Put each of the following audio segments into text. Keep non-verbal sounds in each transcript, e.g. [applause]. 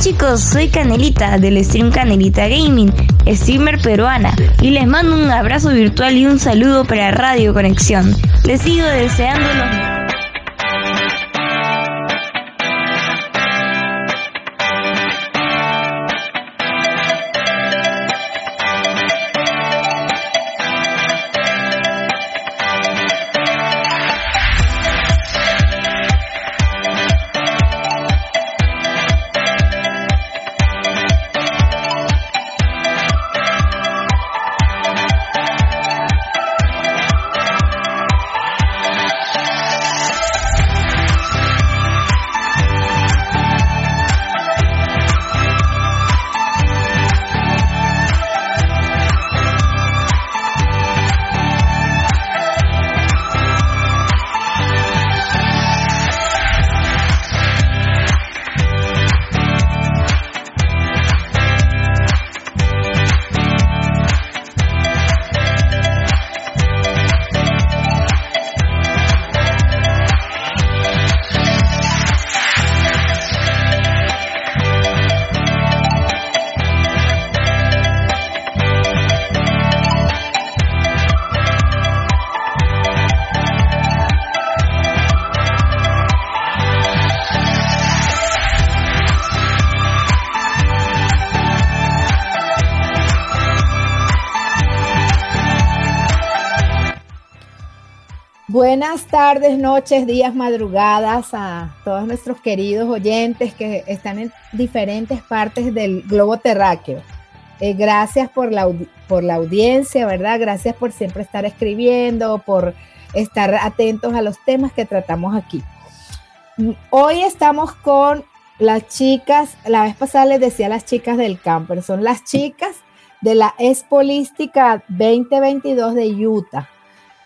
Chicos, soy Canelita del stream Canelita Gaming, streamer peruana, y les mando un abrazo virtual y un saludo para Radio Conexión. Les sigo deseando los Buenas tardes, noches, días, madrugadas a todos nuestros queridos oyentes que están en diferentes partes del globo terráqueo. Eh, gracias por la, por la audiencia, ¿verdad? Gracias por siempre estar escribiendo, por estar atentos a los temas que tratamos aquí. Hoy estamos con las chicas, la vez pasada les decía las chicas del camper, son las chicas de la Expolística 2022 de Utah.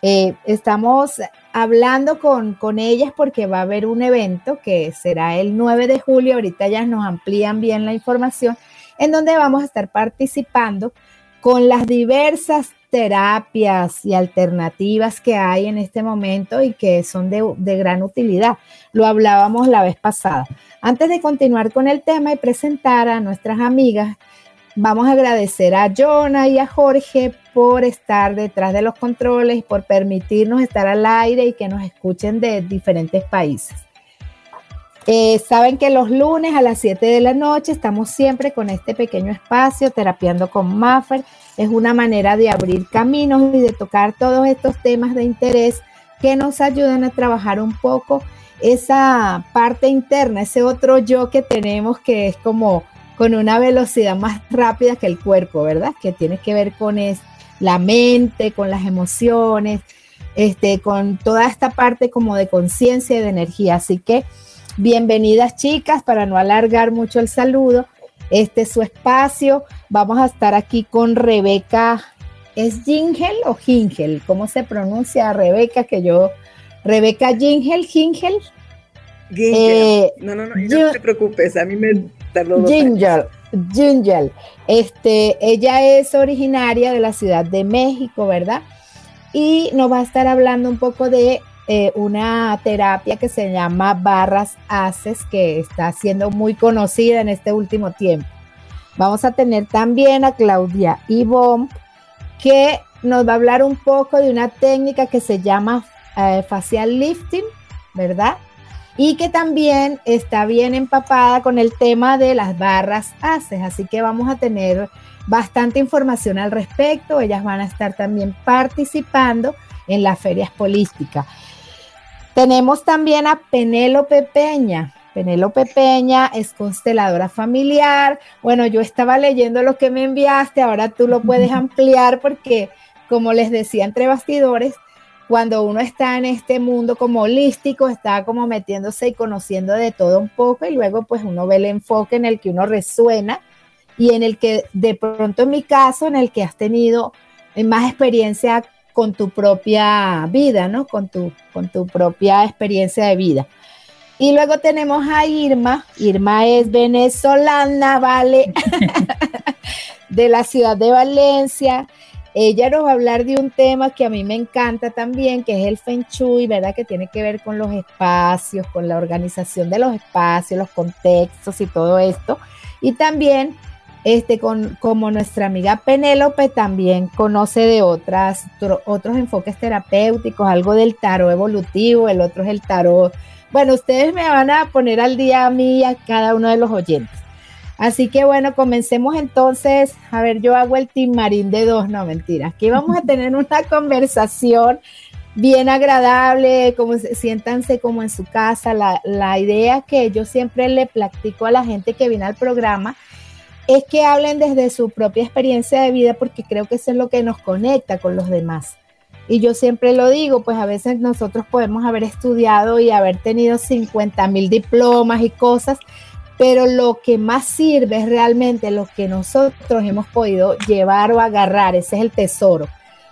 Eh, estamos hablando con, con, ellas porque va a haber un evento que será el 9 de julio, ahorita ya nos amplían bien la información, en donde vamos a estar participando con las diversas terapias y alternativas que hay en este momento y que son de, de gran utilidad. Lo hablábamos la vez pasada. Antes de continuar con el tema y presentar a nuestras amigas, Vamos a agradecer a Jonah y a Jorge por estar detrás de los controles por permitirnos estar al aire y que nos escuchen de diferentes países. Eh, saben que los lunes a las 7 de la noche estamos siempre con este pequeño espacio, terapiando con Maffer. Es una manera de abrir caminos y de tocar todos estos temas de interés que nos ayudan a trabajar un poco esa parte interna, ese otro yo que tenemos que es como con una velocidad más rápida que el cuerpo, ¿verdad? Que tiene que ver con la mente, con las emociones, este, con toda esta parte como de conciencia y de energía. Así que bienvenidas chicas, para no alargar mucho el saludo. Este es su espacio. Vamos a estar aquí con Rebeca ¿es Gingel o Gingel? ¿Cómo se pronuncia Rebeca? Que yo, Rebeca Gingel, Gingel. Eh, no, no, no, no te preocupes, a mí me Ginger, Ginger. Este, ella es originaria de la Ciudad de México, ¿verdad? Y nos va a estar hablando un poco de eh, una terapia que se llama barras haces, que está siendo muy conocida en este último tiempo. Vamos a tener también a Claudia Ivonne, que nos va a hablar un poco de una técnica que se llama eh, facial lifting, ¿verdad? Y que también está bien empapada con el tema de las barras haces, así que vamos a tener bastante información al respecto. Ellas van a estar también participando en las ferias polísticas. Tenemos también a Penélope Peña. Penélope Peña es consteladora familiar. Bueno, yo estaba leyendo lo que me enviaste, ahora tú lo puedes ampliar porque, como les decía entre bastidores, cuando uno está en este mundo como holístico, está como metiéndose y conociendo de todo un poco y luego pues uno ve el enfoque en el que uno resuena y en el que de pronto en mi caso, en el que has tenido más experiencia con tu propia vida, ¿no? Con tu, con tu propia experiencia de vida. Y luego tenemos a Irma. Irma es venezolana, ¿vale? [laughs] [laughs] de la ciudad de Valencia. Ella nos va a hablar de un tema que a mí me encanta también, que es el Feng Shui, ¿verdad? Que tiene que ver con los espacios, con la organización de los espacios, los contextos y todo esto. Y también este, con, como nuestra amiga Penélope también conoce de otras, otros enfoques terapéuticos, algo del tarot evolutivo, el otro es el tarot. Bueno, ustedes me van a poner al día a mí y a cada uno de los oyentes. Así que bueno, comencemos entonces. A ver, yo hago el timarín de dos, no mentira. Aquí vamos a [laughs] tener una conversación bien agradable, como siéntanse como en su casa. La, la idea que yo siempre le platico a la gente que viene al programa es que hablen desde su propia experiencia de vida porque creo que eso es lo que nos conecta con los demás. Y yo siempre lo digo, pues a veces nosotros podemos haber estudiado y haber tenido 50 mil diplomas y cosas, pero lo que más sirve es realmente lo que nosotros hemos podido llevar o agarrar, ese es el tesoro.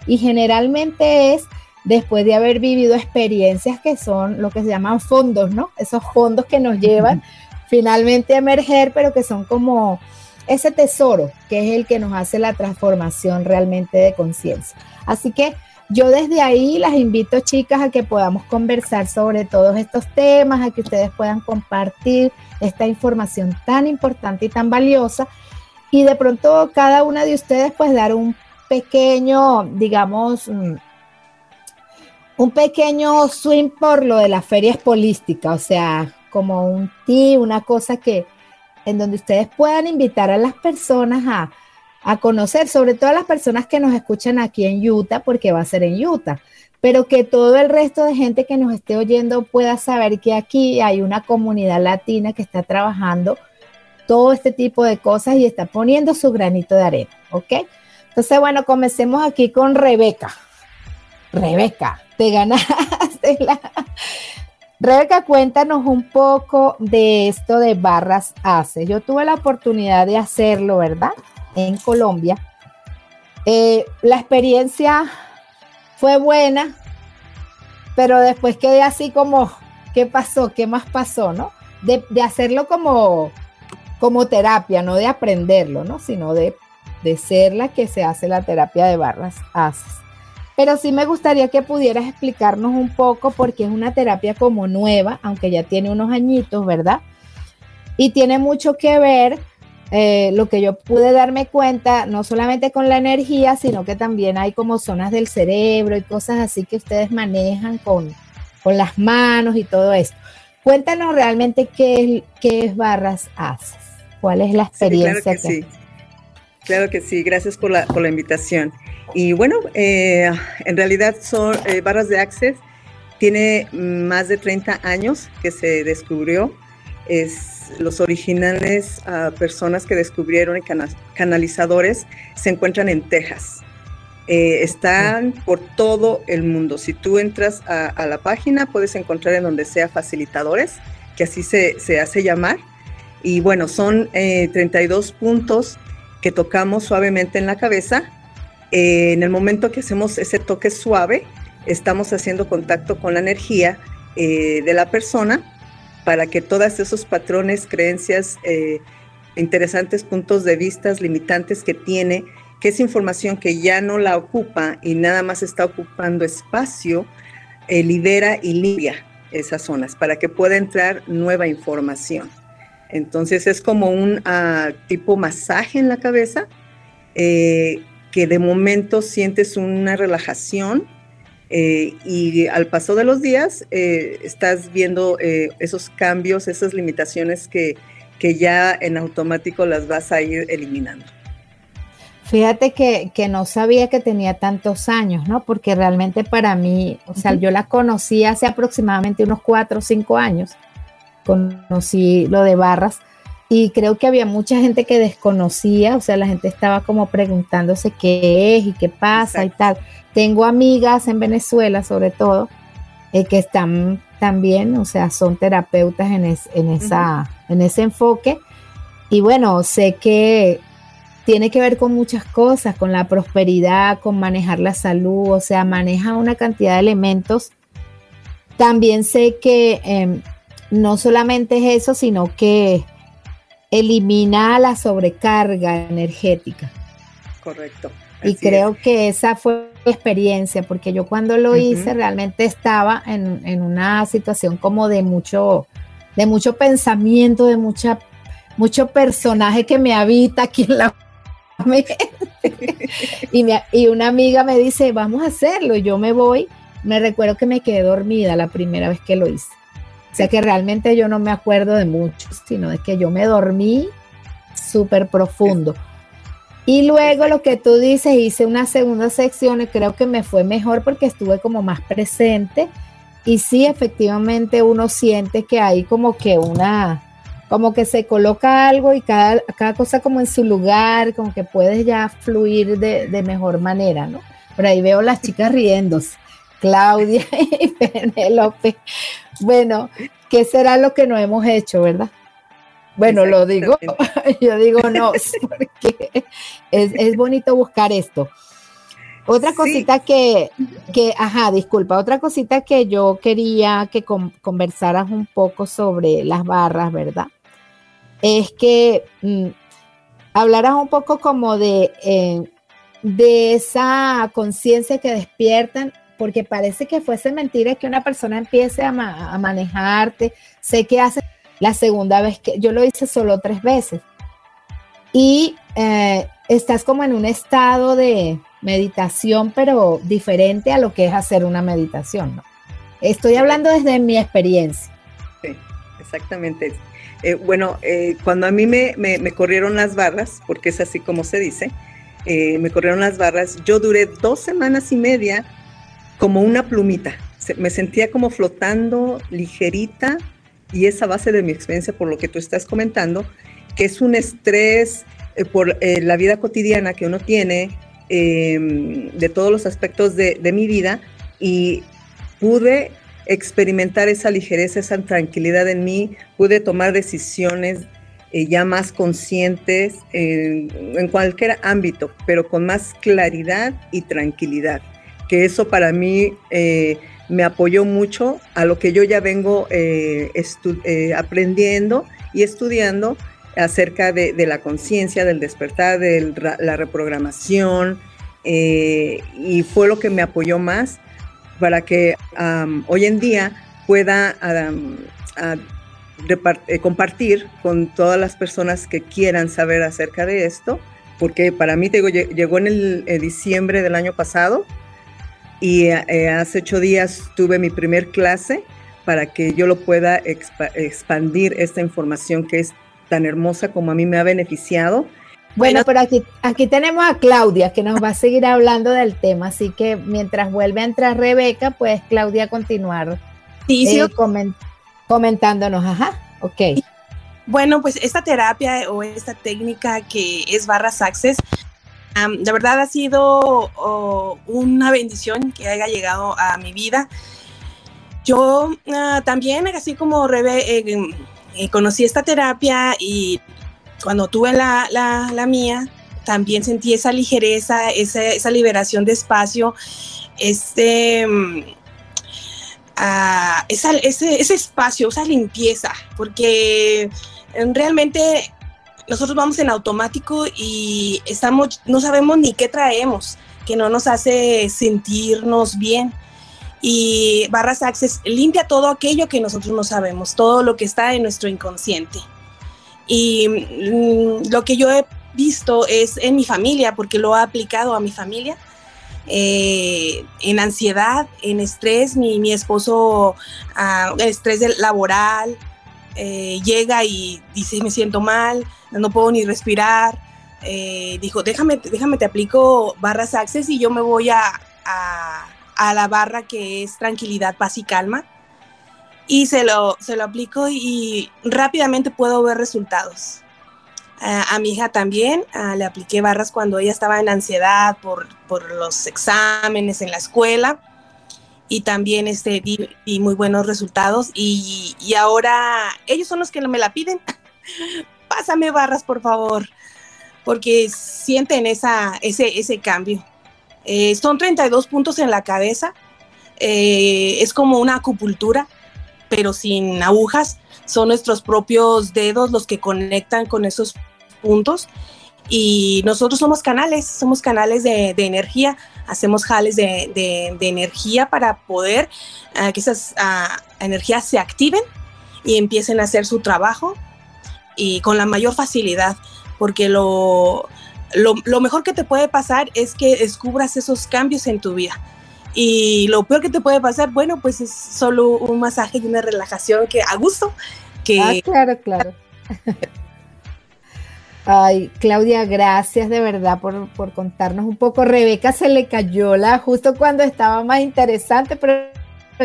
Y generalmente es después de haber vivido experiencias que son lo que se llaman fondos, ¿no? Esos fondos que nos llevan finalmente a emerger, pero que son como ese tesoro que es el que nos hace la transformación realmente de conciencia. Así que yo desde ahí las invito, chicas, a que podamos conversar sobre todos estos temas, a que ustedes puedan compartir esta información tan importante y tan valiosa. Y de pronto cada una de ustedes pues dar un pequeño, digamos, mm, un pequeño swing por lo de las ferias polísticas, o sea, como un ti, una cosa que, en donde ustedes puedan invitar a las personas a, conocer, sobre todo a las personas que nos escuchan aquí en Utah, porque va a ser en Utah, pero que todo el resto de gente que nos esté oyendo pueda saber que aquí hay una comunidad latina que está trabajando todo este tipo de cosas y está poniendo su granito de arena, ¿ok? Entonces, bueno, comencemos aquí con Rebeca. Rebeca, te ganaste [laughs] la, Rebeca, cuéntanos un poco de esto de barras ACE. Yo tuve la oportunidad de hacerlo, ¿verdad? En Colombia. Eh, la experiencia fue buena, pero después quedé así como, ¿qué pasó? ¿Qué más pasó? ¿No? De, hacerlo como, como terapia, no de aprenderlo, ¿no? Sino de, de ser la que se hace la terapia de barras ACE. Pero sí me gustaría que pudieras explicarnos un poco porque es una terapia como nueva, aunque ya tiene unos añitos, ¿verdad? Y tiene mucho que ver eh, lo que yo pude darme cuenta, no solamente con la energía, sino que también hay como zonas del cerebro y cosas así que ustedes manejan con, con las manos y todo esto. Cuéntanos realmente qué, qué es Barras Haces, cuál es la experiencia sí, claro que, sí. Claro que sí, gracias por la, por la invitación. Y bueno, eh, en realidad son eh, barras de Access, tiene más de 30 años que se descubrió. Es, los originales ah, personas que descubrieron y canalizadores se encuentran en Texas. Eh, están por todo el mundo. Si tú entras a, la página, puedes encontrar en donde sea facilitadores, que así se, se hace llamar. Y bueno, son 32 puntos que tocamos suavemente en la cabeza eh, en el momento que hacemos ese toque suave, estamos haciendo contacto con la energía eh, de la persona para que todos esos patrones, creencias, eh, interesantes puntos de vista, limitantes que tiene, que es información que ya no la ocupa y nada más está ocupando espacio, libera y limpia esas zonas para que pueda entrar nueva información. Entonces es como un ah, tipo masaje en la cabeza eh, que de momento sientes una relajación eh, y al paso de los días eh, estás viendo esos cambios, esas limitaciones que, que, ya en automático las vas a ir eliminando. Fíjate que, que, no sabía que tenía tantos años, ¿no? Porque realmente para mí, o sea, yo la conocí hace aproximadamente unos cuatro o cinco años conocí lo de barras y creo que había mucha gente que desconocía, o sea, la gente estaba como preguntándose qué es y qué pasa y tal. Tengo amigas en Venezuela, sobre todo, eh, que están también, o sea, son terapeutas en, en, esa, en ese enfoque. Y bueno, sé que tiene que ver con muchas cosas, con la prosperidad, con manejar la salud, o sea, maneja una cantidad de elementos. También sé que em, no solamente es eso, sino que elimina la sobrecarga energética. Correcto. Y creo que esa fue mi experiencia, porque yo cuando lo hice realmente estaba en, una situación como de mucho, de mucho pensamiento, de mucha, mucho personaje que me habita aquí en la [laughs] y, y una amiga me dice, vamos a hacerlo, y yo me voy. Me recuerdo que me quedé dormida la primera vez que lo hice. O sea que realmente yo no me acuerdo de mucho, sino de que yo me dormí súper profundo. Y luego lo que tú dices, hice una segunda sección y creo que me fue mejor porque estuve como más presente. Y sí, efectivamente uno siente que hay como que una, como que se coloca algo y cada, cada cosa como en su lugar, como que puedes ya fluir de, de mejor manera, ¿no? Por ahí veo las chicas riéndose. Claudia [laughs] y Penélope. Bueno, ¿qué será lo que no hemos hecho, verdad? Bueno, lo digo, [laughs] yo digo no, [laughs] [laughs] porque es, bonito buscar esto. Otra cosita que, que, ajá, disculpa, otra cosita que yo quería que conversaras un poco sobre las barras, ¿verdad? Es que mm, hablaras un poco como de, eh, de esa conciencia que despiertan porque parece que fuese mentira que una persona empiece a, manejarte. Sé que hace la segunda vez que yo lo hice solo tres veces. Y eh, estás como en un estado de meditación, pero diferente a lo que es hacer una meditación, ¿no? Estoy hablando desde mi experiencia. Sí, exactamente. Eh, bueno, eh, cuando a mí me, corrieron las barras, porque es así como se dice, me corrieron las barras, yo duré dos semanas y media como una plumita. me sentía como flotando ligerita y esa base de mi experiencia por lo que tú estás comentando, que es un estrés eh, por eh, la vida cotidiana que uno tiene em, de todos los aspectos de, mi vida y pude experimentar esa ligereza, esa tranquilidad en mí, pude tomar decisiones eh, ya más conscientes en cualquier ámbito, pero con más claridad y tranquilidad que eso para mí eh, me apoyó mucho a lo que yo ya vengo eh, eh, aprendiendo y estudiando acerca de, la conciencia, del despertar, de la reprogramación, y fue lo que me apoyó más para que hoy en día pueda compartir con todas las personas que quieran saber acerca de esto, porque para mí te llegó en el diciembre del año pasado, y eh, hace ocho días tuve mi primer clase para que yo lo pueda expandir esta información que es tan hermosa como a mí me ha beneficiado. Bueno, pero aquí, aquí tenemos a Claudia que nos va a seguir hablando del tema, así que mientras vuelve a entrar Rebeca, pues Claudia continuar sí, sí, eh, comentándonos. Ajá, ok. Bueno, pues esta terapia o esta técnica que es barras access de verdad ha sido una bendición que haya llegado a mi vida. Yo ah, también, así como Rebe, eh, eh, conocí esta terapia y cuando tuve la, la, mía, también sentí esa ligereza, esa, liberación de espacio, este, mm, ah, ese, espacio, esa limpieza, porque realmente nosotros vamos en automático y estamos, no sabemos ni qué traemos, que no nos hace sentirnos bien. Y Barras Access limpia todo aquello que nosotros no sabemos, todo lo que está en nuestro inconsciente. Y mm, lo que yo he visto es en mi familia, porque lo ha aplicado a mi familia. Eh, en ansiedad, en estrés, mi, mi esposo, uh, estrés laboral, eh, llega y dice, me siento mal, no puedo ni respirar. Eh, dijo, déjame, déjame, te aplico barras Access y yo me voy a, a, la barra que es tranquilidad, paz y calma. Y se lo, se lo aplico y rápidamente puedo ver resultados a mi hija también le apliqué barras cuando ella estaba en ansiedad por, por los exámenes en la escuela y también este, di, muy buenos resultados y, y, ahora ellos son los que me la piden. [laughs] Pásame barras, por favor, porque sienten esa, ese, ese cambio. Eh, son 32 puntos en la cabeza, eh, es como una acupuntura, pero sin agujas. Son nuestros propios dedos los que conectan con esos puntos y nosotros somos canales, somos canales de, energía, hacemos jales de, energía para poder uh, que esas uh, energías se activen y empiecen a hacer su trabajo y con la mayor facilidad, porque lo, lo, mejor que te puede pasar es que descubras esos cambios en tu vida. Y lo peor que te puede pasar, bueno, pues es solo un masaje y una relajación que a gusto. Que... Ah, claro, claro. [laughs] Ay, Claudia, gracias de verdad por, por, contarnos un poco. Rebeca se le cayó la justo cuando estaba más interesante, pero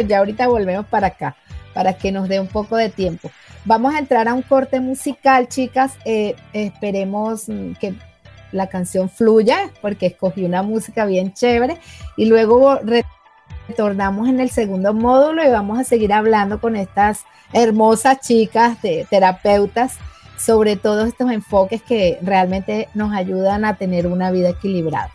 ya ahorita volvemos para acá, para que nos dé un poco de tiempo. Vamos a entrar a un corte musical, chicas. Eh, esperemos que la canción fluya, porque escogí una música bien chévere. Y luego retornamos en el segundo módulo y vamos a seguir hablando con estas hermosas chicas de terapeutas sobre todos estos enfoques que realmente nos ayudan a tener una vida equilibrada.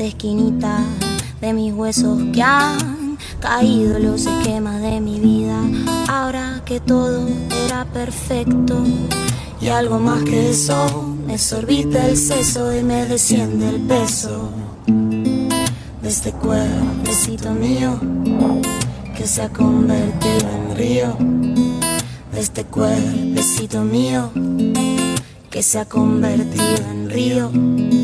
Esquinitas de mis huesos que han caído los esquemas de mi vida. Ahora que todo era perfecto y algo más que eso, me sorbita el seso y me desciende el peso de este cuerpecito mío que se ha convertido en río. De este cuerpecito mío que se ha convertido en río.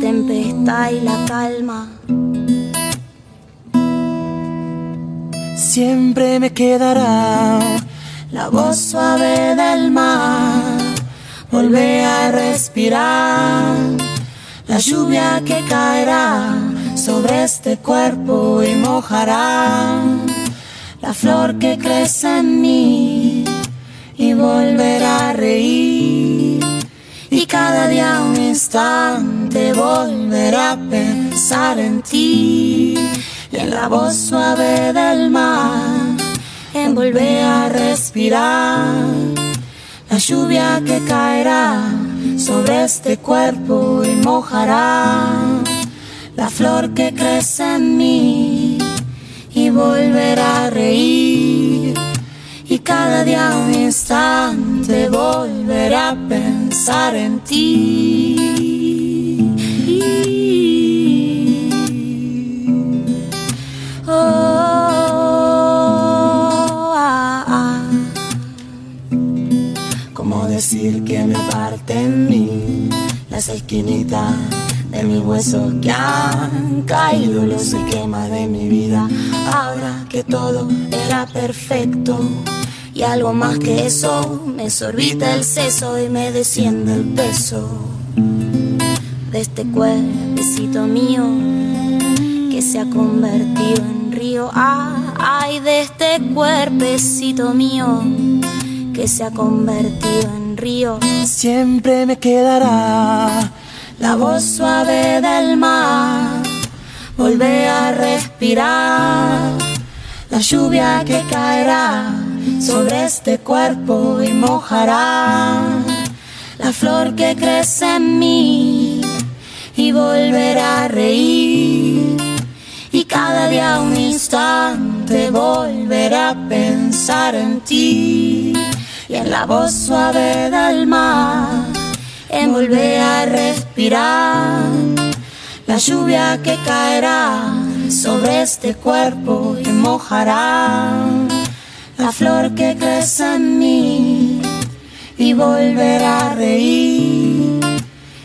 tempestad y la calma. Siempre me quedará la voz suave del mar volver a respirar. La lluvia que caerá sobre este cuerpo y mojará la flor que crece en mí y volverá a reír. Y cada día un instante volverá a pensar en ti. Y en la voz suave del mar, en volver a respirar. La lluvia que caerá sobre este cuerpo y mojará. La flor que crece en mí y volverá a reír. Cada día un instante volverá a pensar en ti. decir que me parte en mí las esquinitas de mi hueso que han caído los esquemas de mi vida. Ahora que todo era perfecto y algo más que eso, me sorbita el seso y me desciende el peso de este cuerpecito mío que se ha convertido en río. Ay, de este cuerpecito mío que se ha convertido en río. Siempre me quedará la voz suave del mar. Volver a respirar la lluvia que caerá sobre este cuerpo y mojará la flor que crece en mí y volverá a reír. Y cada día un instante volverá a pensar en ti y en la voz suave del mar, en volver a respirar la lluvia que caerá sobre este cuerpo y mojará la flor que crece en mí y volverá a reír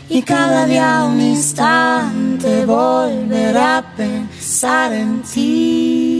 y cada día un instante volverá a pensar en ti.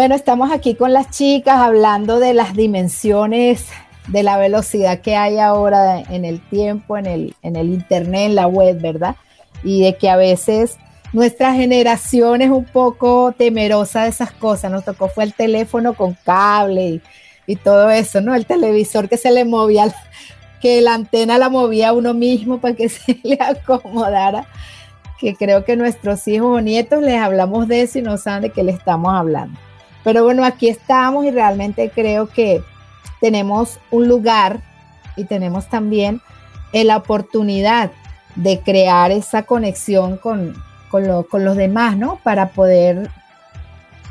Bueno, estamos aquí con las chicas hablando de las dimensiones de la velocidad que hay ahora en el tiempo, en el, en el internet, en la web, ¿verdad? Y de que a veces nuestra generación es un poco temerosa de esas cosas. Nos tocó fue el teléfono con cable y, todo eso, ¿no? El televisor que se le movía, que la antena la movía uno mismo para que [laughs] se le acomodara. Que creo que nuestros hijos o nietos les hablamos de eso y no saben de qué le estamos hablando. Pero bueno, aquí estamos y realmente creo que tenemos un lugar y tenemos también la oportunidad de crear esa conexión con, con, los demás, ¿no? Para poder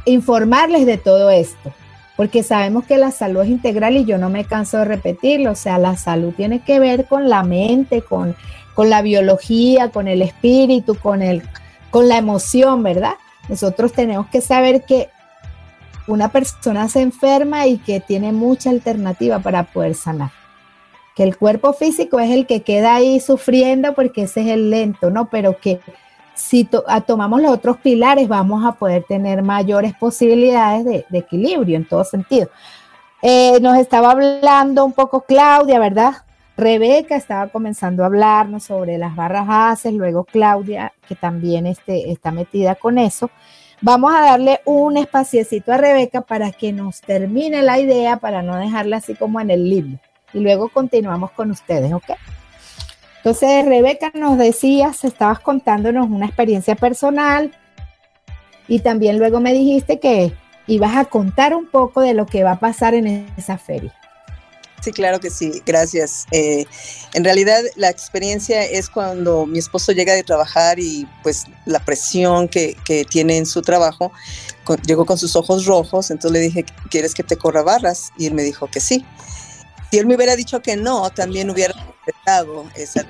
informarles de todo esto. Porque sabemos que la salud es integral y yo no me canso de repetirlo. O sea, la salud tiene que ver con la mente, con, con la biología, con el espíritu, con, el, con la emoción, ¿verdad? Nosotros tenemos que saber que una persona se enferma y que tiene mucha alternativa para poder sanar. Que el cuerpo físico es el que queda ahí sufriendo porque ese es el lento, ¿no? Pero que si tomamos los otros pilares vamos a poder tener mayores posibilidades de, equilibrio en todo sentido. Eh, nos estaba hablando un poco Claudia, ¿verdad? Rebeca estaba comenzando a hablarnos sobre las barras bases, luego Claudia, que también este, está metida con eso. Vamos a darle un espaciecito a Rebeca para que nos termine la idea, para no dejarla así como en el limbo. Y luego continuamos con ustedes, ¿ok? Entonces, Rebeca nos decías, estabas contándonos una experiencia personal y también luego me dijiste que ibas a contar un poco de lo que va a pasar en esa feria. Sí, claro que sí, gracias. Eh, en realidad la experiencia es cuando mi esposo llega de trabajar y pues la presión que, que tiene en su trabajo, llegó con sus ojos rojos, entonces le dije, ¿quieres que te corra barras? Y él me dijo que sí. Si él me hubiera dicho que no, también hubiera respetado esa.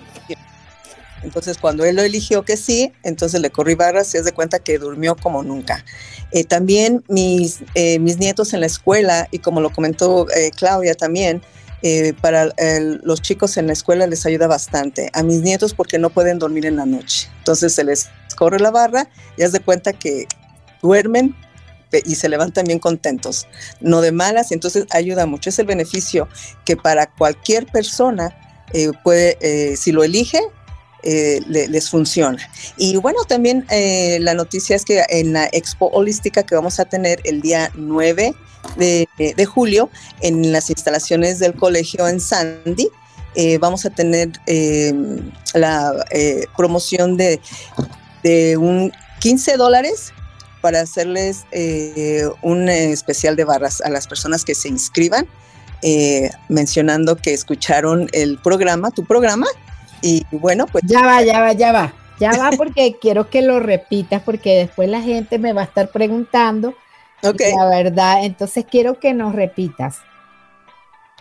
Entonces, cuando él lo eligió que sí, entonces le corrí barras y se de cuenta que durmió como nunca. Eh, también mis, eh, mis nietos en la escuela, y como lo comentó Claudia también, eh, para los chicos en la escuela les ayuda bastante. A mis nietos porque no pueden dormir en la noche. Entonces se les corre la barra y haz de cuenta que duermen y se levantan bien contentos, no de malas, entonces ayuda mucho. Es el beneficio que para cualquier persona eh, puede, eh, si lo elige, les funciona. Y bueno, también la noticia es que en la expo holística que vamos a tener el día 9 de, julio en las instalaciones del colegio en Sandy. Eh, vamos a tener eh, la eh, promoción de, de, un 15 dólares para hacerles un especial de barras a las personas que se inscriban, mencionando que escucharon el programa, tu programa, y bueno, pues... Ya va, ya va, ya va, ya va porque [laughs] quiero que lo repitas porque después la gente me va a estar preguntando la verdad, entonces quiero que nos repitas.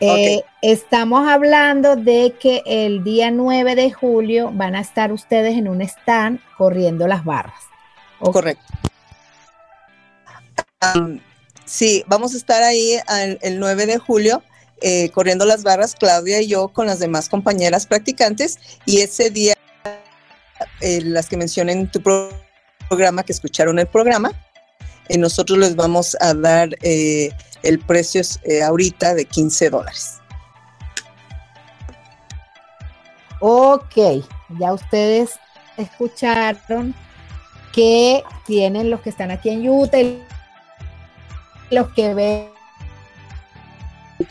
Eh, estamos hablando de que el día 9 de julio van a estar ustedes en un stand corriendo las barras. Correcto. sí, vamos a estar ahí el 9 de julio eh, corriendo las barras, Claudia y yo con las demás compañeras practicantes y ese día, eh, las que mencioné en tu programa, que escucharon el programa, y nosotros les vamos a dar eh, el precio eh, ahorita de 15 dólares. Ok, ya ustedes escucharon que tienen los que están aquí en Utah los que ven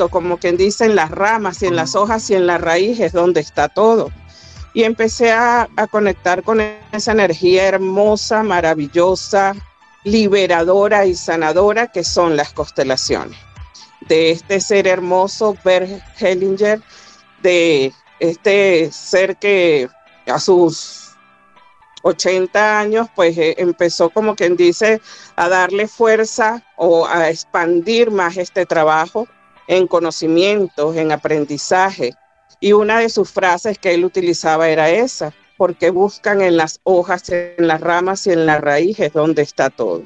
como quien dice en las ramas y en las hojas y en las raíces donde está todo. Y empecé a, a conectar con esa energía hermosa, maravillosa, liberadora y sanadora que son las constelaciones. De este ser hermoso, Bert Hellinger, de este ser que a sus 80 años, pues eh, empezó como quien dice a darle fuerza o a expandir más este trabajo en conocimientos, en aprendizaje. Y una de sus frases que él utilizaba era esa, porque buscan en las hojas, en las ramas y en las raíces donde está todo.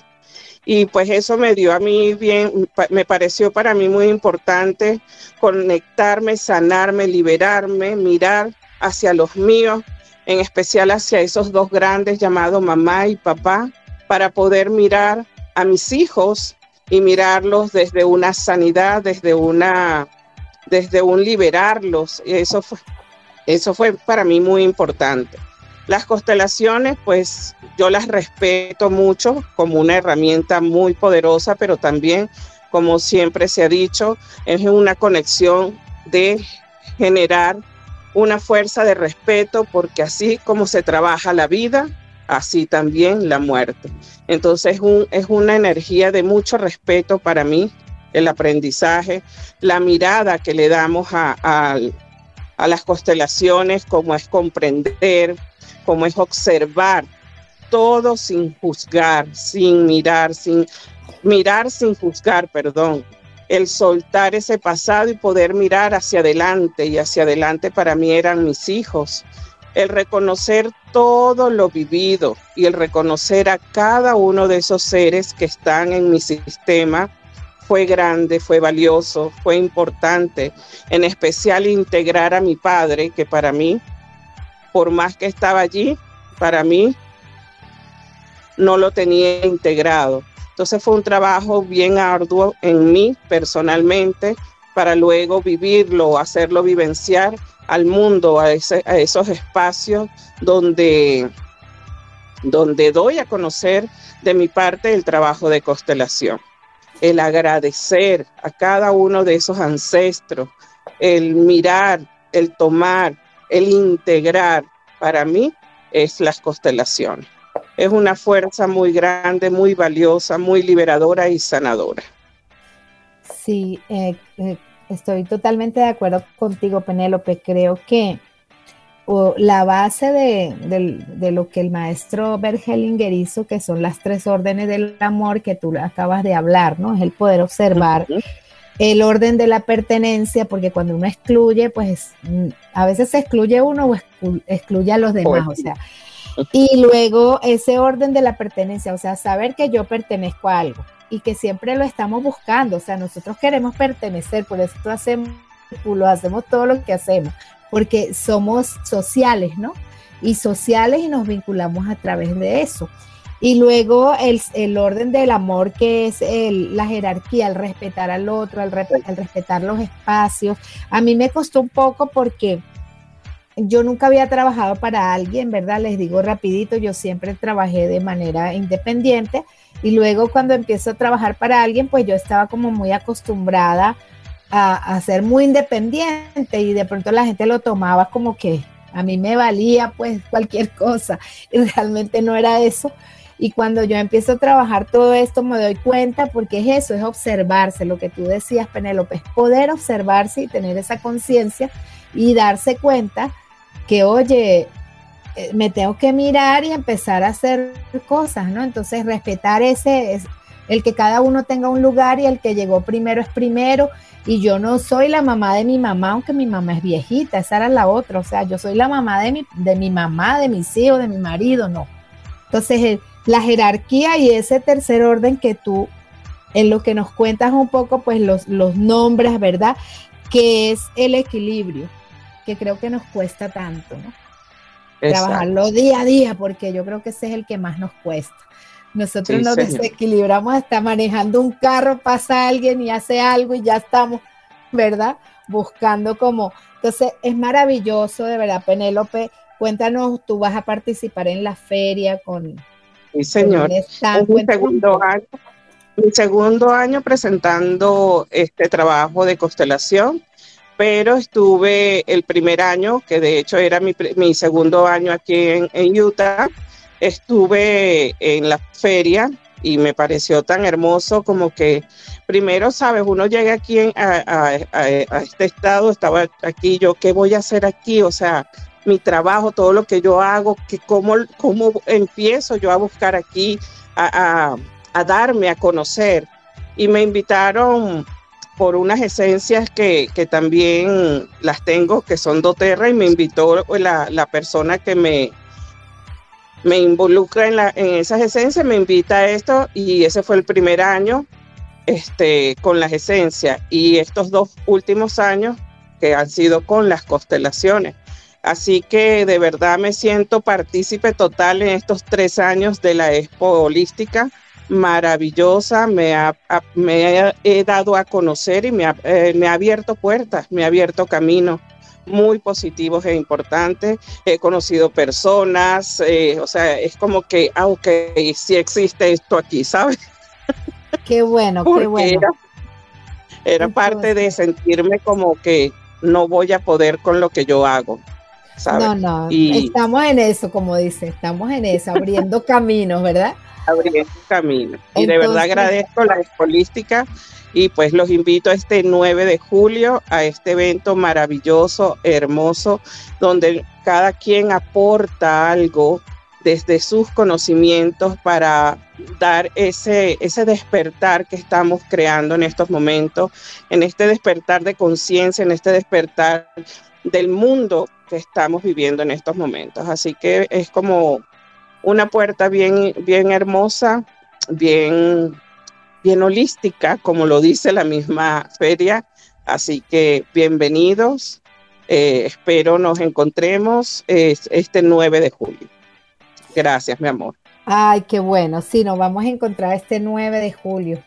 Y pues eso me dio a mí bien, me pareció para mí muy importante conectarme, sanarme, liberarme, mirar hacia los míos, en especial hacia esos dos grandes llamados mamá y papá, para poder mirar a mis hijos y mirarlos desde una sanidad, desde una desde un liberarlos. Eso fue eso fue para mí muy importante. Las constelaciones, pues yo las respeto mucho como una herramienta muy poderosa, pero también, como siempre se ha dicho, es una conexión de generar una fuerza de respeto, porque así como se trabaja la vida, así también la muerte. Entonces es una energía de mucho respeto para mí, el aprendizaje, la mirada que le damos a, las constelaciones, como es comprender, como es observar todo sin juzgar, sin mirar, sin mirar sin juzgar, perdón. El soltar ese pasado y poder mirar hacia adelante y hacia adelante para mí eran mis hijos. El reconocer todo lo vivido y el reconocer a cada uno de esos seres que están en mi sistema fue grande, fue valioso, fue importante, en especial integrar a mi padre, que para mí, por más que estaba allí, para mí no lo tenía integrado. Entonces fue un trabajo bien arduo en mí personalmente para luego vivirlo, hacerlo vivenciar al mundo, a, esos espacios donde, donde doy a conocer de mi parte el trabajo de constelación. El agradecer a cada uno de esos ancestros, el mirar, el tomar, el integrar, para mí es las constelaciones. Es una fuerza muy grande, muy valiosa, muy liberadora y sanadora. Sí, eh, eh, estoy totalmente de acuerdo contigo, Penélope. Creo que la base de, lo que el maestro Bergelinger hizo, que son las tres órdenes del amor que tú acabas de hablar, ¿no? Es el poder observar. El orden de la pertenencia, porque cuando uno excluye, pues mm, a veces se excluye uno o excluye a los demás, o sea. Y luego ese orden de la pertenencia, o sea, saber que yo pertenezco a algo y que siempre lo estamos buscando. O sea, nosotros queremos pertenecer, por eso lo hacemos todo lo que hacemos, porque somos sociales, ¿no? Y sociales y nos vinculamos a través de eso. Y luego el, orden del amor, que es la jerarquía, el respetar al otro, el, el respetar los espacios. A mí me costó un poco porque yo nunca había trabajado para alguien, ¿verdad? Les digo rapidito, yo siempre trabajé de manera independiente y luego cuando empiezo a trabajar para alguien, pues yo estaba como muy acostumbrada a, ser muy independiente y de pronto la gente lo tomaba como que a mí me valía pues cualquier cosa y realmente no era eso. Y cuando yo empiezo a trabajar todo esto me doy cuenta porque es eso, es observarse, lo que tú decías, Penélope, es poder observarse y tener esa conciencia y darse cuenta que, oye, eh, me tengo que mirar y empezar a hacer cosas, ¿no? Entonces, respetar ese, es, el que cada uno tenga un lugar y el que llegó primero es primero. Y yo no soy la mamá de mi mamá, aunque mi mamá es viejita, esa era la otra. O sea, yo soy la mamá de mi, de mi mamá, de mis hijos, de mi marido, no. Entonces, la jerarquía y ese tercer orden que tú, en lo que nos cuentas un poco, pues los, los nombres, ¿verdad? Que es el equilibrio que creo que nos cuesta tanto, ¿no? Trabajarlo día a día, porque yo creo que ese es el que más nos cuesta. Nosotros nos desequilibramos hasta manejando un carro, pasa alguien y hace algo y ya estamos, ¿verdad? Buscando como. Entonces, es maravilloso, de verdad, Penélope. Cuéntanos, tú vas a participar en la feria con. Sí, señor. mi segundo año, mi segundo año presentando este trabajo de constelación pero estuve el primer año, que de hecho era mi, segundo año aquí en, Utah, estuve en la feria y me pareció tan hermoso como que primero, sabes, uno llega aquí a, este estado, estaba aquí, yo, ¿qué voy a hacer aquí? O sea, mi trabajo, todo lo que yo hago, que cómo, cómo empiezo yo a buscar aquí, a, a darme a conocer. Y me invitaron por unas esencias que, también las tengo, que son doTERRA, y me invitó la, persona que me, me involucra en, la, en esas esencias, me invita a esto, y ese fue el primer año este, con las esencias, y estos dos últimos años que han sido con las constelaciones. Así que de verdad me siento partícipe total en estos tres años de la Expo Holística maravillosa, me, ha, me he dado a conocer y me ha, eh, me ha abierto puertas, me ha abierto caminos muy positivos e importantes. He conocido personas, eh, o sea, es como que, aunque ah, sí existe esto aquí, ¿sabes? Qué bueno, qué bueno. Era, parte de sentirme como que no voy a poder con lo que yo hago. ¿sabes? No, no, estamos en eso, como dice, estamos en eso, abriendo [laughs] caminos, ¿verdad? Abriendo camino. Y de verdad agradezco la Espolística y pues los invito a este 9 de julio a este evento maravilloso, hermoso, donde cada quien aporta algo desde sus conocimientos para dar ese, ese despertar que estamos creando en estos momentos, en este despertar de conciencia, en este despertar del mundo que estamos viviendo en estos momentos. Así que es como una puerta bien, bien hermosa, bien, bien holística, como lo dice la misma feria. Así que bienvenidos. Eh, espero nos encontremos este 9 de julio. Gracias, mi amor. Ay, qué bueno. Sí, nos vamos a encontrar este 9 de julio.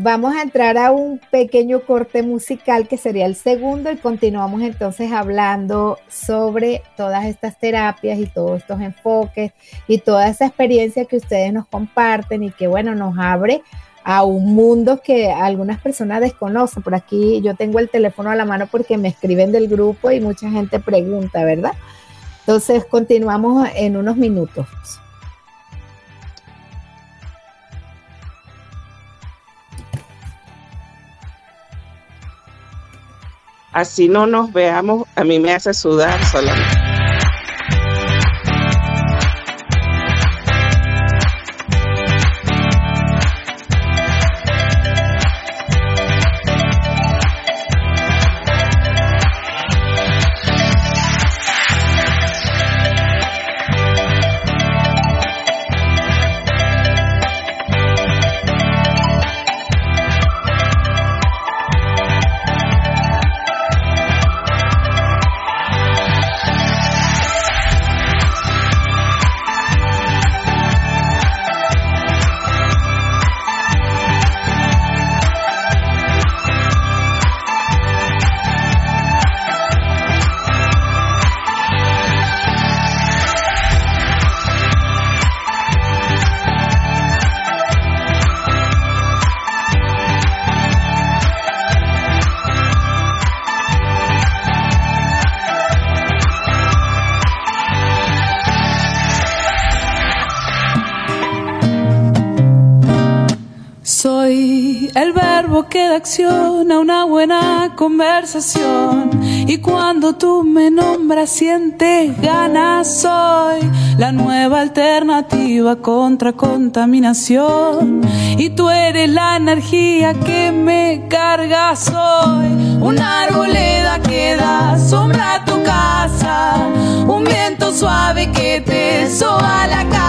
Vamos a entrar a un pequeño corte musical que sería el segundo y continuamos entonces hablando sobre todas estas terapias y todos estos enfoques y toda esa experiencia que ustedes nos comparten y que bueno, nos abre a un mundo que algunas personas desconocen. Por aquí yo tengo el teléfono a la mano porque me escriben del grupo y mucha gente pregunta, ¿verdad? Entonces continuamos en unos minutos. Así no nos veamos, a mí me hace sudar solamente. A una buena conversación. Y cuando tú me nombras, sientes ganas. Soy la nueva alternativa contra contaminación. Y tú eres la energía que me carga. Soy una arboleda que da sombra a tu casa. Un viento suave que te soba la cara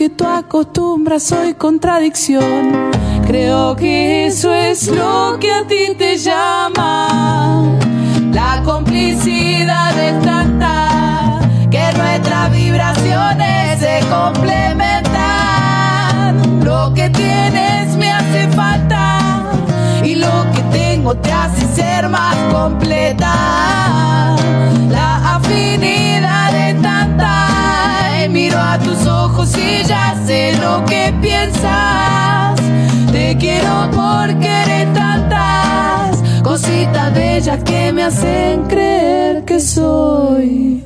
que tú acostumbras soy contradicción. Creo que eso es lo que a ti te llama. La complicidad es tanta que nuestras vibraciones se complementan. Lo que tienes me hace falta y lo que tengo te hace ser más completa. La afinidad a tus ojos y ya sé lo que piensas. Te quiero porque eres tantas cositas bellas que me hacen creer que soy.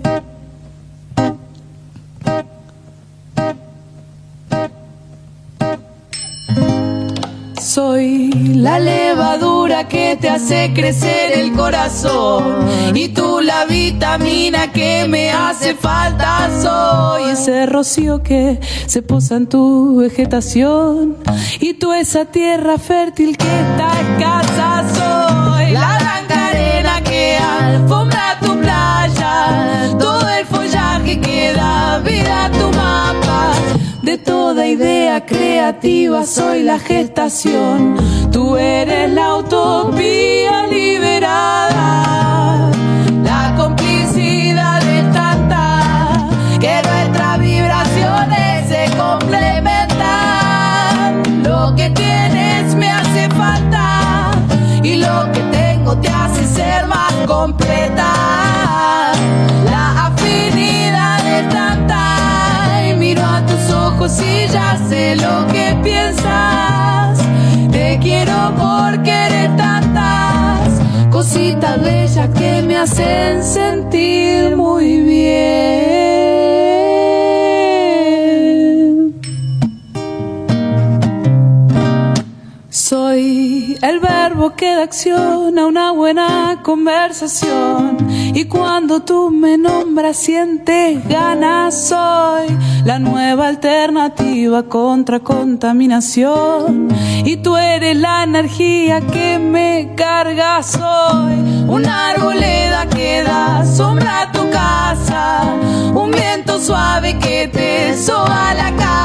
Soy la levadura que te hace crecer el corazón y tú la vitamina que me hace falta. Soy ese rocío que se posa en tu vegetación y tú esa tierra fértil que está escasa. Soy la idea creativa soy la gestación. Tú eres la utopía liberada. La complicidad es tanta que nuestras vibraciones se complementan. Lo que tienes me hace falta y lo que tengo te hace ser más completa. Ojos ya sé lo que piensas. Te quiero porque eres tantas cositas bellas que me hacen sentir muy bien. El verbo que queda acción a una buena conversación. Y cuando tú me nombras, sientes ganas. Soy la nueva alternativa contra contaminación. Y tú eres la energía que me carga. Soy una arboleda que da sombra a tu casa. Un viento suave que te soba la cara.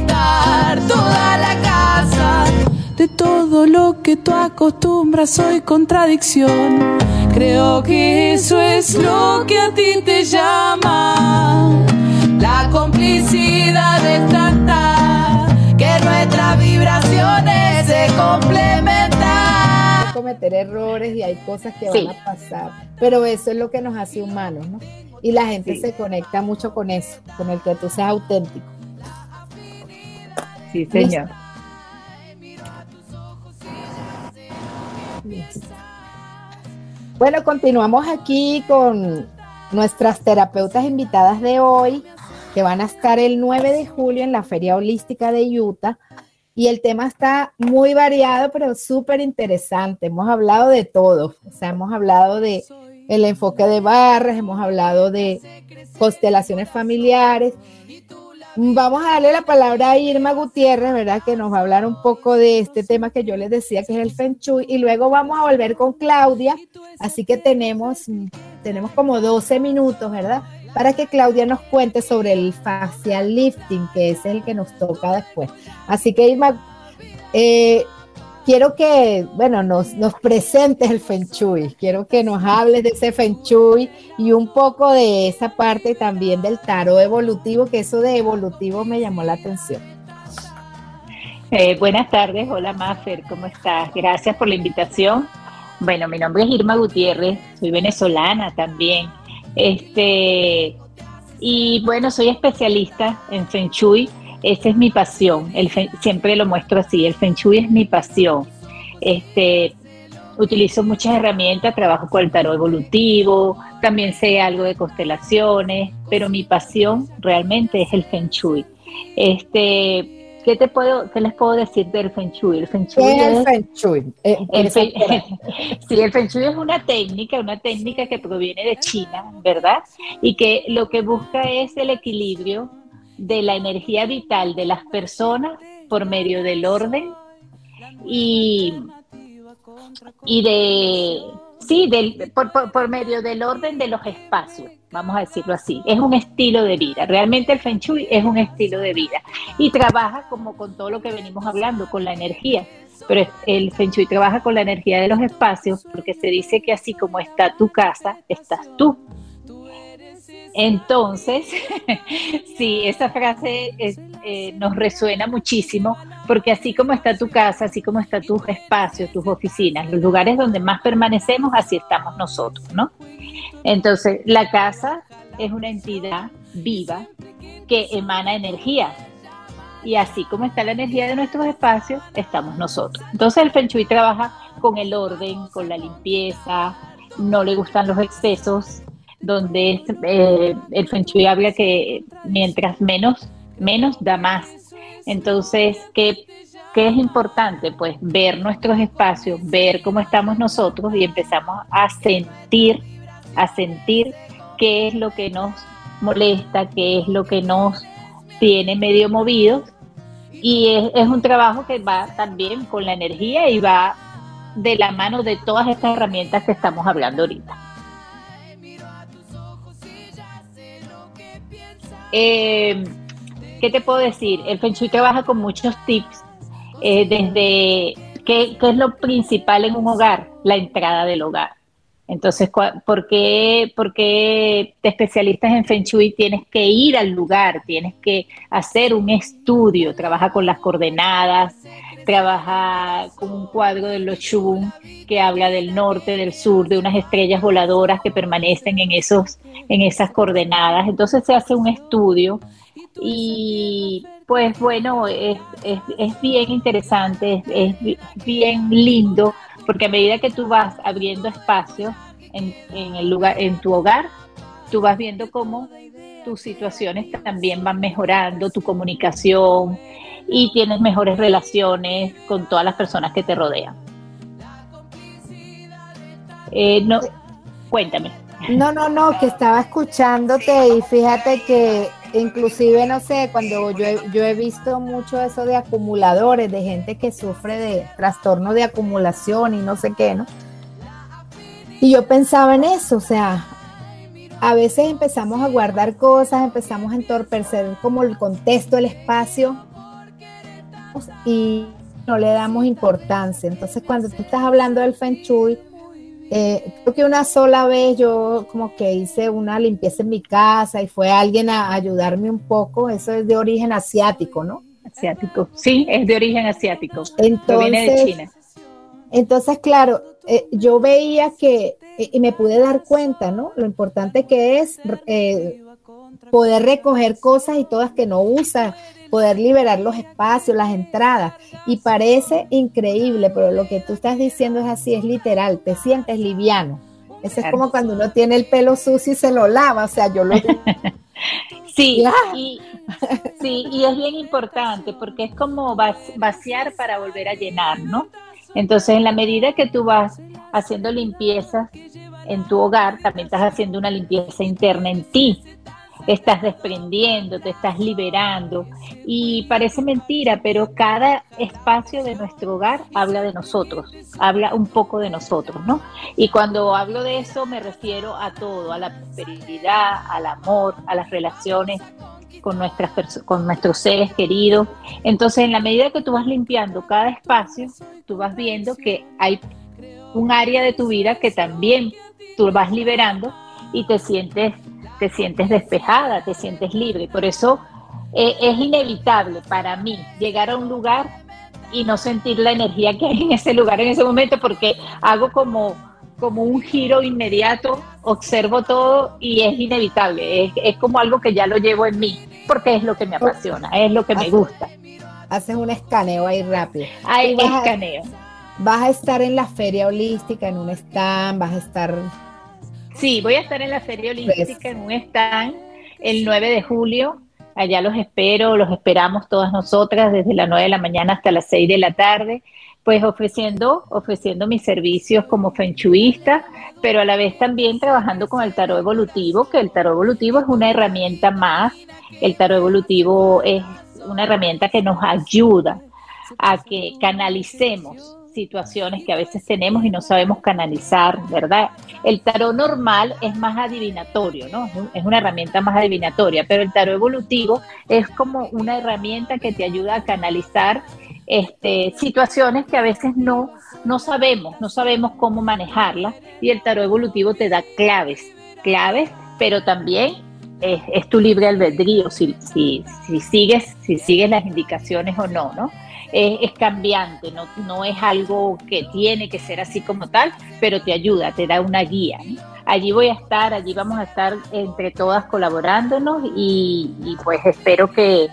toda la casa. De todo lo que tú acostumbras soy contradicción. Creo que eso es lo que a ti te llama. La complicidad de tanta que nuestras vibraciones se complementan. Cometer errores y hay cosas que van a pasar, pero eso es lo que nos hace humanos, ¿no? Y la gente se conecta mucho con eso, con el que tú seas auténtico. Sí, señor. Bueno, continuamos aquí con nuestras terapeutas invitadas de hoy, que van a estar el 9 de julio en la Feria Holística de Utah. Y el tema está muy variado, pero súper interesante. Hemos hablado de todo. O sea, hemos hablado de el enfoque de barras, hemos hablado de constelaciones familiares. Vamos a darle la palabra a Irma Gutiérrez, ¿verdad? Que nos va a hablar un poco de este tema que yo les decía, que es el Feng Shui. Y luego vamos a volver con Claudia. Así que tenemos, tenemos como 12 minutos, ¿verdad? Para que Claudia nos cuente sobre el facial lifting, que es el que nos toca después. Así que Irma, eh, quiero que, bueno, nos, nos presentes el Feng Shui, quiero que nos hables de ese Feng Shui y un poco de esa parte también del tarot evolutivo, que eso de evolutivo me llamó la atención. Eh, buenas tardes, hola Mafer, ¿cómo estás? Gracias por la invitación. Bueno, mi nombre es Irma Gutiérrez, soy venezolana también. Este, y bueno, soy especialista en Feng Shui esa es mi pasión, el siempre lo muestro así, el Feng Shui es mi pasión. Este, utilizo muchas herramientas, trabajo con el tarot evolutivo, también sé algo de constelaciones, pero mi pasión realmente es el Feng Shui. Este, ¿qué te puedo, qué les puedo decir del Feng Shui? El Feng Shui ¿Qué es el Feng Shui? Eh, el [laughs] sí, el Feng Shui es una técnica, una técnica que proviene de China, ¿verdad? Y que lo que busca es el equilibrio de la energía vital de las personas por medio del orden y, y de sí del, por, por, medio del orden de los espacios vamos a decirlo así. Es un estilo de vida. Realmente el feng shui es un estilo de vida y trabaja como con todo lo que venimos hablando con la energía. Pero el feng shui trabaja con la energía de los espacios porque se dice que así como está tu casa estás tú entonces, [laughs] sí, esa frase eh, nos resuena muchísimo porque así como está tu casa, así como está tus espacios, tus oficinas, los lugares donde más permanecemos, así estamos nosotros, ¿no? Entonces, la casa es una entidad viva que emana energía. Y así como está la energía de nuestros espacios, estamos nosotros. Entonces el Feng Shui trabaja con el orden, con la limpieza, no le gustan los excesos, donde eh, el Feng habla que mientras menos, menos da más. Entonces, ¿qué, ¿qué, es importante? Pues ver nuestros espacios, ver cómo estamos nosotros y empezamos a sentir, a sentir qué es lo que nos molesta, qué es lo que nos tiene medio movidos. Y es, es un trabajo que va también con la energía y va de la mano de todas estas herramientas que estamos hablando ahorita. Eh, ¿Qué te puedo decir? El Feng Shui trabaja con muchos tips, eh, desde ¿qué, es lo principal en un hogar, la entrada del hogar. Entonces, ¿por qué, ¿por qué te especialistas en Feng Shui? Tienes que ir al lugar, tienes que hacer un estudio, trabaja con las coordenadas, trabaja con un cuadro de los Shubun que habla del norte, del sur, de unas estrellas voladoras que permanecen en, esos, en esas coordenadas. Entonces se hace un estudio y pues bueno, es, bien interesante, es, bien lindo, porque a medida que tú vas abriendo espacios en, en, el lugar, en tu hogar, tú vas viendo cómo tus situaciones también van mejorando, tu comunicación y tienes mejores relaciones con todas las personas que te rodean. Eh, no, cuéntame. No, no, no, que estaba escuchándote y fíjate que inclusive, no sé, cuando yo he, yo he visto mucho eso de acumuladores, de gente que sufre de trastorno de acumulación y no sé qué, ¿no? Y yo pensaba en eso, o sea, a veces empezamos a guardar cosas, empezamos a entorpecer como el contexto, el espacio y no le damos importancia. Entonces, cuando tú estás hablando del Feng Shui, eh, creo que una sola vez yo como que hice una limpieza en mi casa y fue alguien a ayudarme un poco. Eso es de origen asiático, ¿no? Asiático, sí, es de origen asiático. Entonces, viene de China. Entonces, claro, eh, yo veía que, eh, y me pude dar cuenta, ¿no? Lo importante que es poder recoger cosas y todas que no usa, poder liberar los espacios, las entradas. Y parece increíble, pero lo que tú estás diciendo es así, es literal, te sientes liviano. Eso es como cuando uno tiene el pelo sucio y se lo lava, o sea, yo lo... [laughs] sí, [laughs] y, sí, y es bien importante porque es como vaciar para volver a llenar, ¿no? Entonces, en la medida que tú vas haciendo limpieza en tu hogar, también estás haciendo una limpieza interna en ti estás desprendiendo, te estás liberando. Y parece mentira, pero cada espacio de nuestro hogar habla de nosotros, habla un poco de nosotros, ¿no? Y cuando hablo de eso me refiero a todo, a la prosperidad, al amor, a las relaciones con, nuestras con nuestros seres queridos. Entonces, en la medida que tú vas limpiando cada espacio, tú vas viendo que hay un área de tu vida que también tú vas liberando y te sientes te sientes despejada, te sientes libre. Por eso eh, es inevitable para mí llegar a un lugar y no sentir la energía que hay en ese lugar en ese momento porque hago como, como un giro inmediato, observo todo y es inevitable. Es, como algo que ya lo llevo en mí porque es lo que me apasiona, es lo que me gusta. Haces un escaneo ahí rápido. Hay escaneo. vas a estar en la feria holística, en un stand, vas a estar Sí, voy a estar en la Feria Olímpica en un stand el 9 de julio. Allá los espero, los esperamos todas nosotras desde las 9 de la mañana hasta las 6 de la tarde, pues ofreciendo, ofreciendo mis servicios como fenchuista, pero a la vez también trabajando con el tarot evolutivo, que el tarot evolutivo es una herramienta más. El tarot evolutivo es una herramienta que nos ayuda a que canalicemos situaciones que a veces tenemos y no sabemos canalizar, ¿verdad? El tarot normal es más adivinatorio, ¿no? Es una herramienta más adivinatoria, pero el tarot evolutivo es como una herramienta que te ayuda a canalizar este, situaciones que a veces no, no sabemos, no sabemos cómo manejarlas y el tarot evolutivo te da claves, claves, pero también es, tu libre albedrío si, si, si, sigues, si sigues las indicaciones o no, ¿no? Es, cambiante, no, no es algo que tiene que ser así como tal, pero te ayuda, te da una guía. Allí voy a estar, allí vamos a estar entre todas colaborándonos y, y pues espero que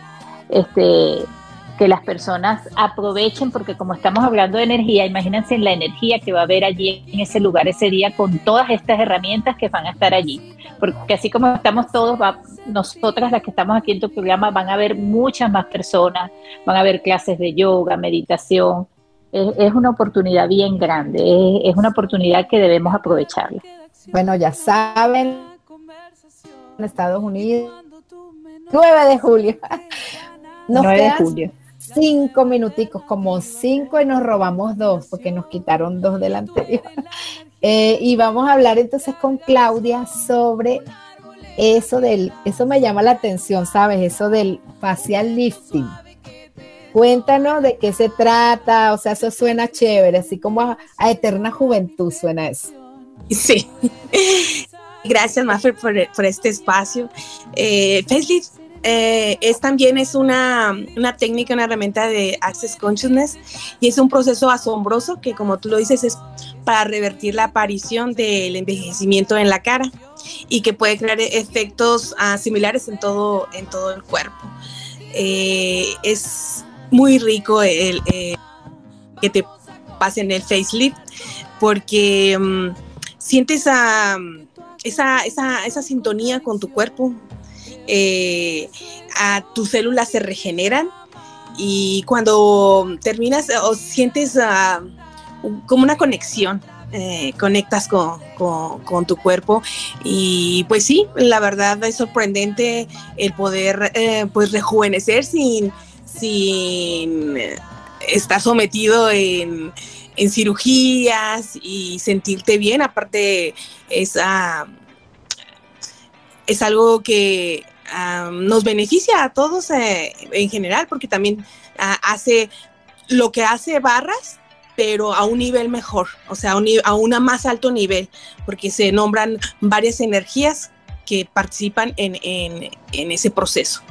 este que las personas aprovechen, porque como estamos hablando de energía, imagínense la energía que va a haber allí en ese lugar ese día con todas estas herramientas que van a estar allí. Porque así como estamos todos, va, nosotras las que estamos aquí en tu programa, van a haber muchas más personas, van a haber clases de yoga, meditación. Es, una oportunidad bien grande, es, es una oportunidad que debemos aprovecharla. Bueno, ya saben, en Estados Unidos, 9 de julio. [laughs] Nos 9 de julio cinco minuticos, como cinco y nos robamos dos, porque nos quitaron dos del anterior. [laughs] Eh, y vamos a hablar entonces con Claudia sobre eso del, eso me llama la atención, ¿sabes? Eso del facial lifting. Cuéntanos de qué se trata, o sea, eso suena chévere, así como a, eterna juventud suena eso. Sí. [laughs] Gracias, Maffer, por, este espacio. Eh, eh, es también es una, una, técnica, una herramienta de Access Consciousness y es un proceso asombroso que como tú lo dices es para revertir la aparición del envejecimiento en la cara y que puede crear efectos uh, similares en todo, en todo el cuerpo. Eh, es muy rico el, eh, que te pasen el facelift porque um, sientes esa, esa, esa, esa sintonía con tu cuerpo, eh, a tus células se regeneran y cuando terminas o sientes uh, como una conexión. Eh, conectas con, con, tu cuerpo y pues sí, la verdad es sorprendente el poder eh, pues rejuvenecer sin, sin estar sometido en, en cirugías y sentirte bien, aparte esa es algo que nos beneficia a todos eh, en general, porque también hace lo que hace barras, pero a un nivel mejor, o sea, a un, una más alto nivel, porque se nombran varias energías que participan en, en ese proceso.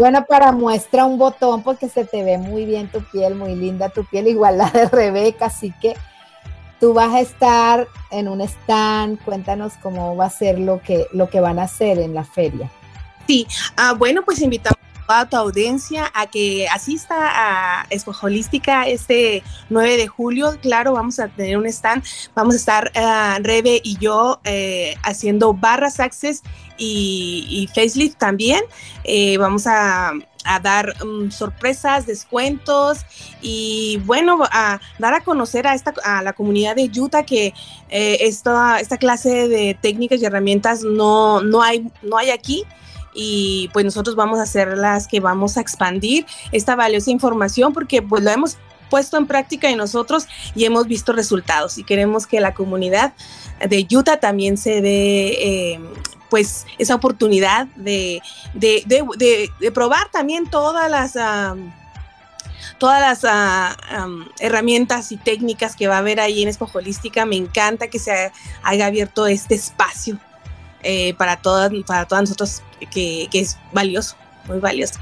Bueno, para muestra un botón porque se te ve muy bien tu piel, muy linda tu piel, igual la de Rebeca, así que Tú vas a estar en un stand, cuéntanos cómo va a ser lo que, lo que van a hacer en la feria. Sí, ah, bueno, pues invitamos a tu audiencia a que asista a Expo Holística este 9 de julio. Claro, vamos a tener un stand, vamos a estar uh, Rebe y yo eh, haciendo barras access y, y facelift también. Eh, vamos a a dar um, sorpresas, descuentos y bueno, a dar a conocer a esta a la comunidad de Utah que eh, esta, esta clase de técnicas y herramientas no, no, hay, no hay aquí y pues nosotros vamos a ser las que vamos a expandir esta valiosa información porque pues lo hemos puesto en práctica y nosotros y hemos visto resultados y queremos que la comunidad de Utah también se dé eh, pues esa oportunidad de, probar también todas las... todas las ah, herramientas y técnicas que va a haber ahí en Expo Me encanta que se haya abierto este espacio eh, para, todas, para nosotros, que, que, es valioso, muy valioso.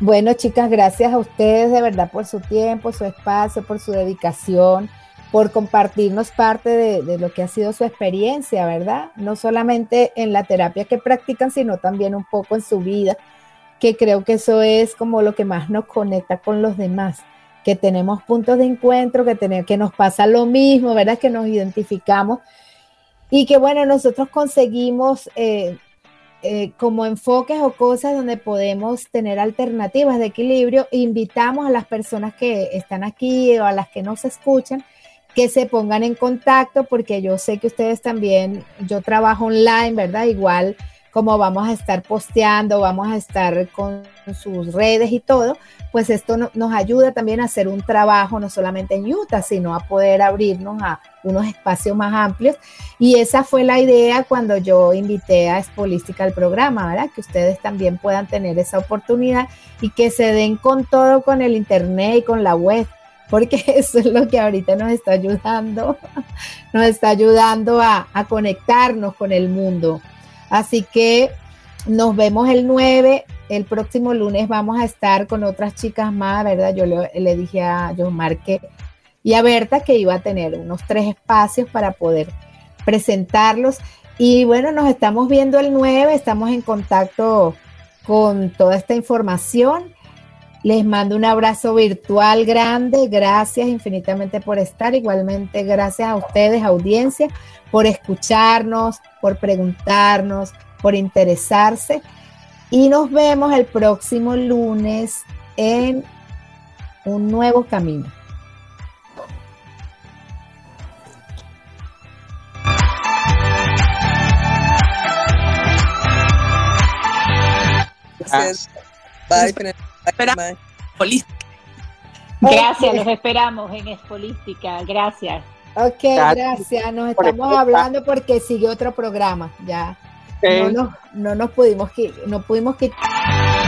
Bueno, chicas, gracias a ustedes de verdad por su tiempo, su espacio, por su dedicación por compartirnos parte de, lo que ha sido su experiencia, ¿verdad? No solamente en la terapia que practican, sino también un poco en su vida, que creo que eso es como lo que más nos conecta con los demás, que tenemos puntos de encuentro, que, que nos pasa lo mismo, ¿verdad? Que nos identificamos y que bueno, nosotros conseguimos eh, eh, como enfoques o cosas donde podemos tener alternativas de equilibrio. Invitamos a las personas que están aquí o a las que nos escuchan que se pongan en contacto porque yo sé que ustedes también, yo trabajo online, ¿verdad? Igual como vamos a estar posteando, vamos a estar con sus redes y todo, pues esto nos ayuda también a hacer un trabajo no solamente en Utah, sino a poder abrirnos a unos espacios más amplios. Y esa fue la idea cuando yo invité a Espolística al programa, ¿verdad? Que ustedes también puedan tener esa oportunidad y que se den con todo con el Internet y con la web porque [laughs] eso es lo que ahorita nos está ayudando, [laughs] nos está ayudando a, conectarnos con el mundo. Así que nos vemos el 9, el próximo lunes vamos a estar con otras chicas más, ¿verdad? Yo le, dije a John Marque y a Berta que iba a tener unos tres espacios para poder presentarlos. Y bueno, nos estamos viendo el 9, estamos en contacto con toda esta información les mando un abrazo virtual grande. Gracias infinitamente por estar. Igualmente, gracias a ustedes, audiencia, por escucharnos, por preguntarnos, por interesarse. Y nos vemos el próximo lunes en un nuevo camino. Bye. Gracias, los esperamos en Espolística. Gracias. Ok, gracias. Nos estamos hablando porque sigue otro programa. Ya. No, nos, no nos pudimos no pudimos quitar.